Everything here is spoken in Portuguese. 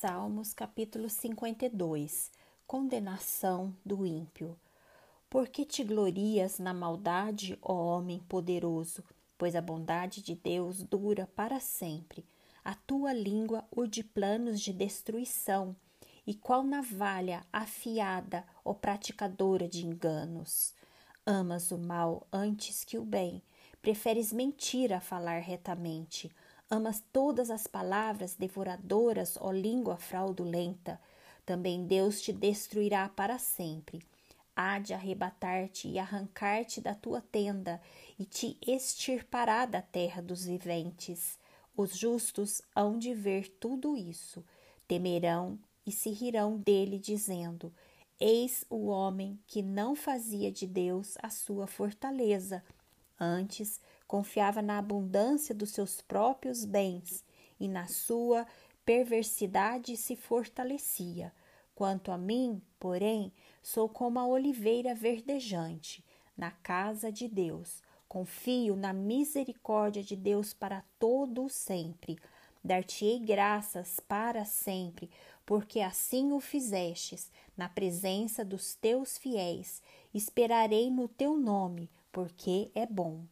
Salmos capítulo 52 Condenação do ímpio. Porque te glorias na maldade, ó homem poderoso? Pois a bondade de Deus dura para sempre. A tua língua urde planos de destruição, e qual navalha afiada, ó praticadora de enganos. Amas o mal antes que o bem, preferes mentir a falar retamente Amas todas as palavras devoradoras, ó língua fraudulenta. Também Deus te destruirá para sempre. Há de arrebatar-te e arrancar-te da tua tenda e te extirpará da terra dos viventes. Os justos hão de ver tudo isso, temerão e se rirão dele, dizendo: Eis o homem que não fazia de Deus a sua fortaleza, antes confiava na abundância dos seus próprios bens e na sua perversidade se fortalecia. Quanto a mim, porém, sou como a oliveira verdejante na casa de Deus. Confio na misericórdia de Deus para todo o sempre. Dar-te-ei graças para sempre, porque assim o fizestes, na presença dos teus fiéis. Esperarei no teu nome, porque é bom.